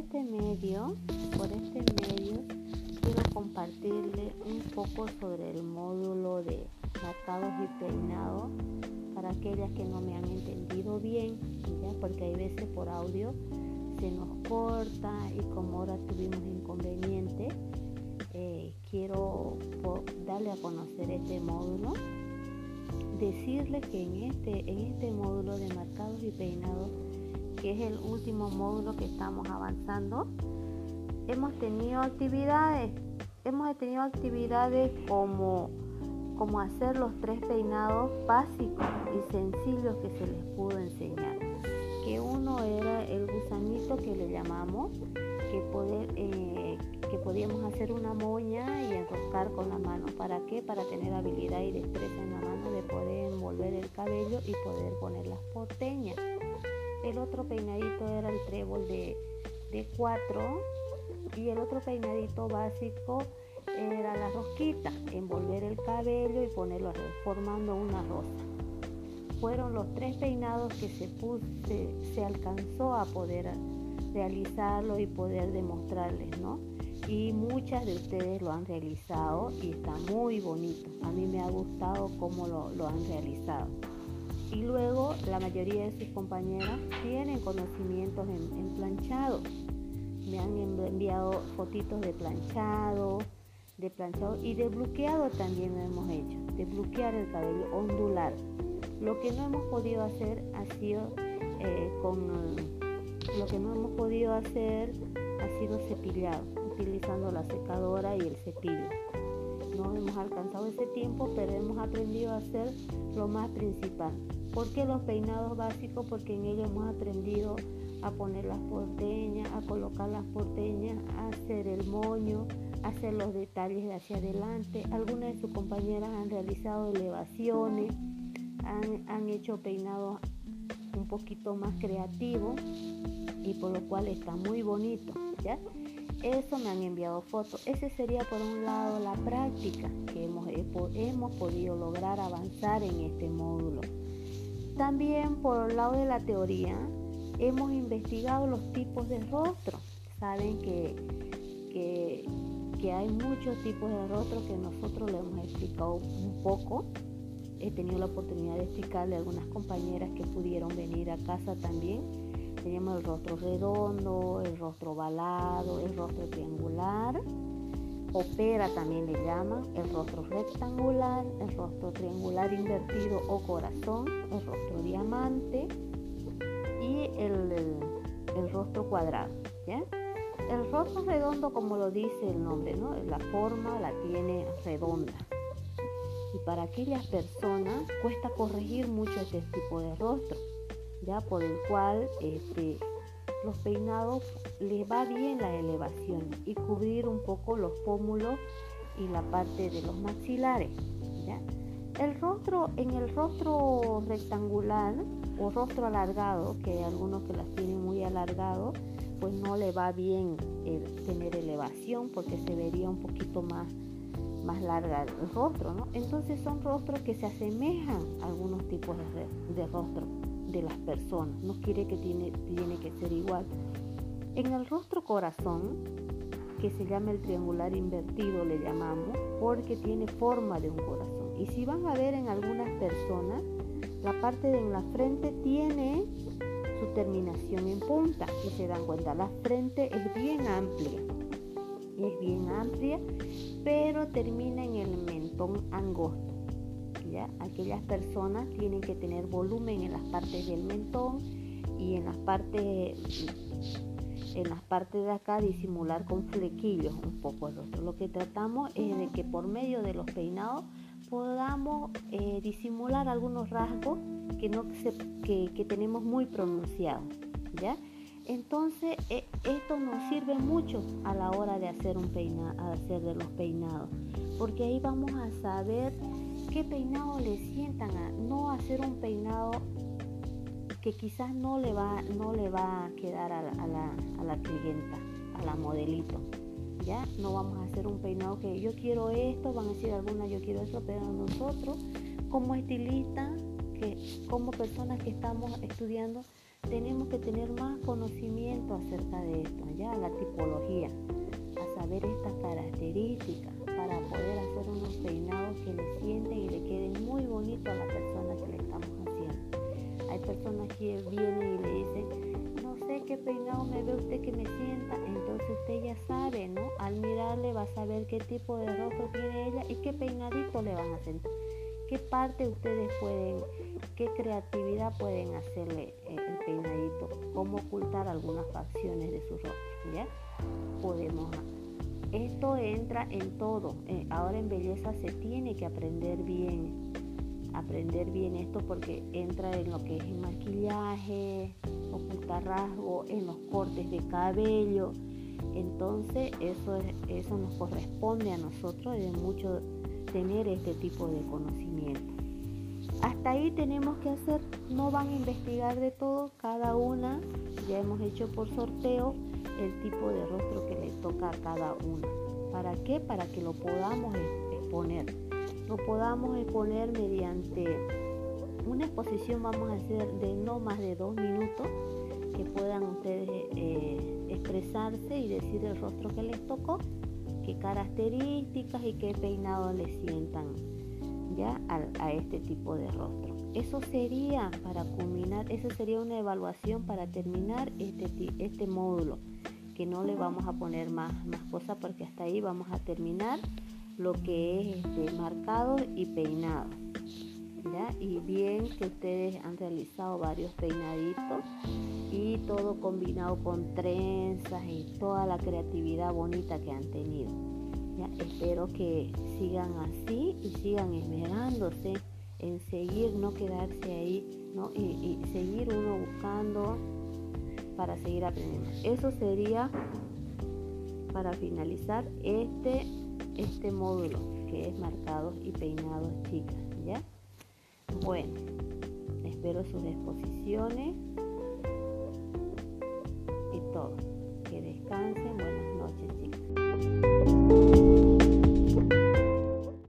este medio, por este medio, quiero compartirle un poco sobre el módulo de marcados y peinados para aquellas que no me han entendido bien, porque hay veces por audio se nos corta y como ahora tuvimos inconveniente, eh, quiero darle a conocer este módulo, decirle que en este, en este módulo de marcados y peinados que es el último módulo que estamos avanzando, hemos tenido actividades, hemos tenido actividades como, como hacer los tres peinados básicos y sencillos que se les pudo enseñar. Que uno era el gusanito que le llamamos, que, poder, eh, que podíamos hacer una moña y enroscar con la mano. ¿Para qué? Para tener habilidad y destreza en la mano de poder envolver el cabello y poder poner las porteñas. El otro peinadito era el trébol de, cuatro y el otro peinadito básico era la rosquita, envolver el cabello y ponerlo formando una rosa. Fueron los tres peinados que se, alcanzó a poder realizarlo y poder demostrarles, ¿no? Y muchas de ustedes lo han realizado y está muy bonito. A mí me ha gustado cómo lo han realizado y luego la mayoría de sus compañeras tienen conocimientos en, planchado. Me han enviado fotitos de planchado, de planchado y de bloqueado también lo hemos hecho, de bloquear el cabello, ondular. Lo que no hemos podido hacer ha sido eh, con lo que no hemos podido hacer ha sido cepillado, utilizando la secadora y el cepillo. No hemos alcanzado ese tiempo, pero hemos aprendido a hacer lo más principal, ¿Por qué los peinados básicos? Porque en ellos hemos aprendido a poner las porteñas, a colocar las porteñas, a hacer el moño, a hacer los detalles de hacia adelante. Algunas de sus compañeras han realizado elevaciones, han, hecho peinados un poquito más creativos y por lo cual está muy bonito. ¿ya? Eso me han enviado fotos. Ese sería por un lado la práctica que hemos, hemos podido lograr avanzar en este módulo. También por el lado de la teoría, hemos investigado los tipos de rostro. Saben que, que, hay muchos tipos de rostro que nosotros le hemos explicado un poco. He tenido la oportunidad de explicarle a algunas compañeras que pudieron venir a casa también. Tenemos el rostro redondo, el rostro ovalado, el rostro triangular Opera también le llaman el rostro rectangular, el rostro triangular invertido o corazón, el rostro diamante y el, rostro cuadrado. El rostro redondo, como lo dice el nombre, ¿no? la forma la tiene redonda. Y para aquellas personas cuesta corregir mucho este tipo de rostro, ya por el cual este, los peinados les va bien la elevación y cubrir un poco los pómulos y la parte de los maxilares. El rostro, en el rostro rectangular o rostro alargado, que hay algunos que las tienen muy alargado, pues no le va bien tener elevación porque se vería un poquito más, más larga el rostro, Entonces son rostros que se asemejan a algunos tipos de, de rostro de las personas, no quiere que tiene, tiene que ser igual. En el rostro corazón, que se llama el triangular invertido, le llamamos, porque tiene forma de un corazón. Y si van a ver en algunas personas, la parte de la frente tiene su terminación en punta y se dan cuenta, la frente es bien amplia, es bien amplia, pero termina en el mentón angosto. Aquellas personas tienen que tener volumen en las partes del mentón y en las partes en las partes de acá disimular con flequillos un poco el rostro. Lo que tratamos es de que por medio de los peinados podamos eh, disimular algunos rasgos que, no que, tenemos muy pronunciados. ¿ya? Entonces e, esto nos sirve mucho a la hora de hacer, un peinado, hacer de los peinados, porque ahí vamos a saber qué peinado le sientan a no hacer un peinado que quizás no le va, no le va a quedar a la, a la, clienta, a la modelito. ¿Ya? No vamos a hacer un peinado que yo quiero esto, van a decir algunas yo quiero eso, pero nosotros como estilistas, que como personas que estamos estudiando, tenemos que tener más conocimiento acerca de esto, ya la tipología, a saber estas características para poder hacer unos peinados que le sienten y le queden muy bonitos a la persona que le estamos haciendo. Hay personas que vienen y le dicen, no sé qué peinado me ve usted que me sienta, entonces usted ya sabe, ¿no? Al mirarle va a saber qué tipo de rostro tiene ella y qué peinadito le van a sentar. ¿Qué parte ustedes pueden, qué creatividad pueden hacerle eh, el peinadito? ¿Cómo ocultar algunas facciones de su rostro? ¿Ya? Podemos esto entra en todo. Eh, ahora en belleza se tiene que aprender bien. Aprender bien esto porque entra en lo que es el maquillaje, ocultar rasgo, en los cortes de cabello. Entonces eso, eso nos corresponde a nosotros de mucho tener este tipo de conocimiento. Hasta ahí tenemos que hacer, no van a investigar de todo, cada una, ya hemos hecho por sorteo el tipo de rostro que le toca a cada una. ¿Para qué? Para que lo podamos exponer. Lo podamos exponer mediante una exposición, vamos a hacer de no más de dos minutos, que puedan ustedes eh, expresarse y decir el rostro que les tocó, qué características y qué peinado le sientan ya a, este tipo de rostro. Eso sería para culminar, eso sería una evaluación para terminar este, este módulo que no le vamos a poner más, más cosas porque hasta ahí vamos a terminar lo que es este, marcado y peinado. Y bien que ustedes han realizado varios peinaditos y todo combinado con trenzas y toda la creatividad bonita que han tenido. Espero que sigan así y sigan esmerándose en seguir, no quedarse ahí, ¿no? Y, seguir uno buscando para seguir aprendiendo. Eso sería para finalizar este, este módulo que es marcados y peinados chicas, ¿ya? Bueno, espero sus exposiciones y todo. Que descansen. Buenas noches, chicas.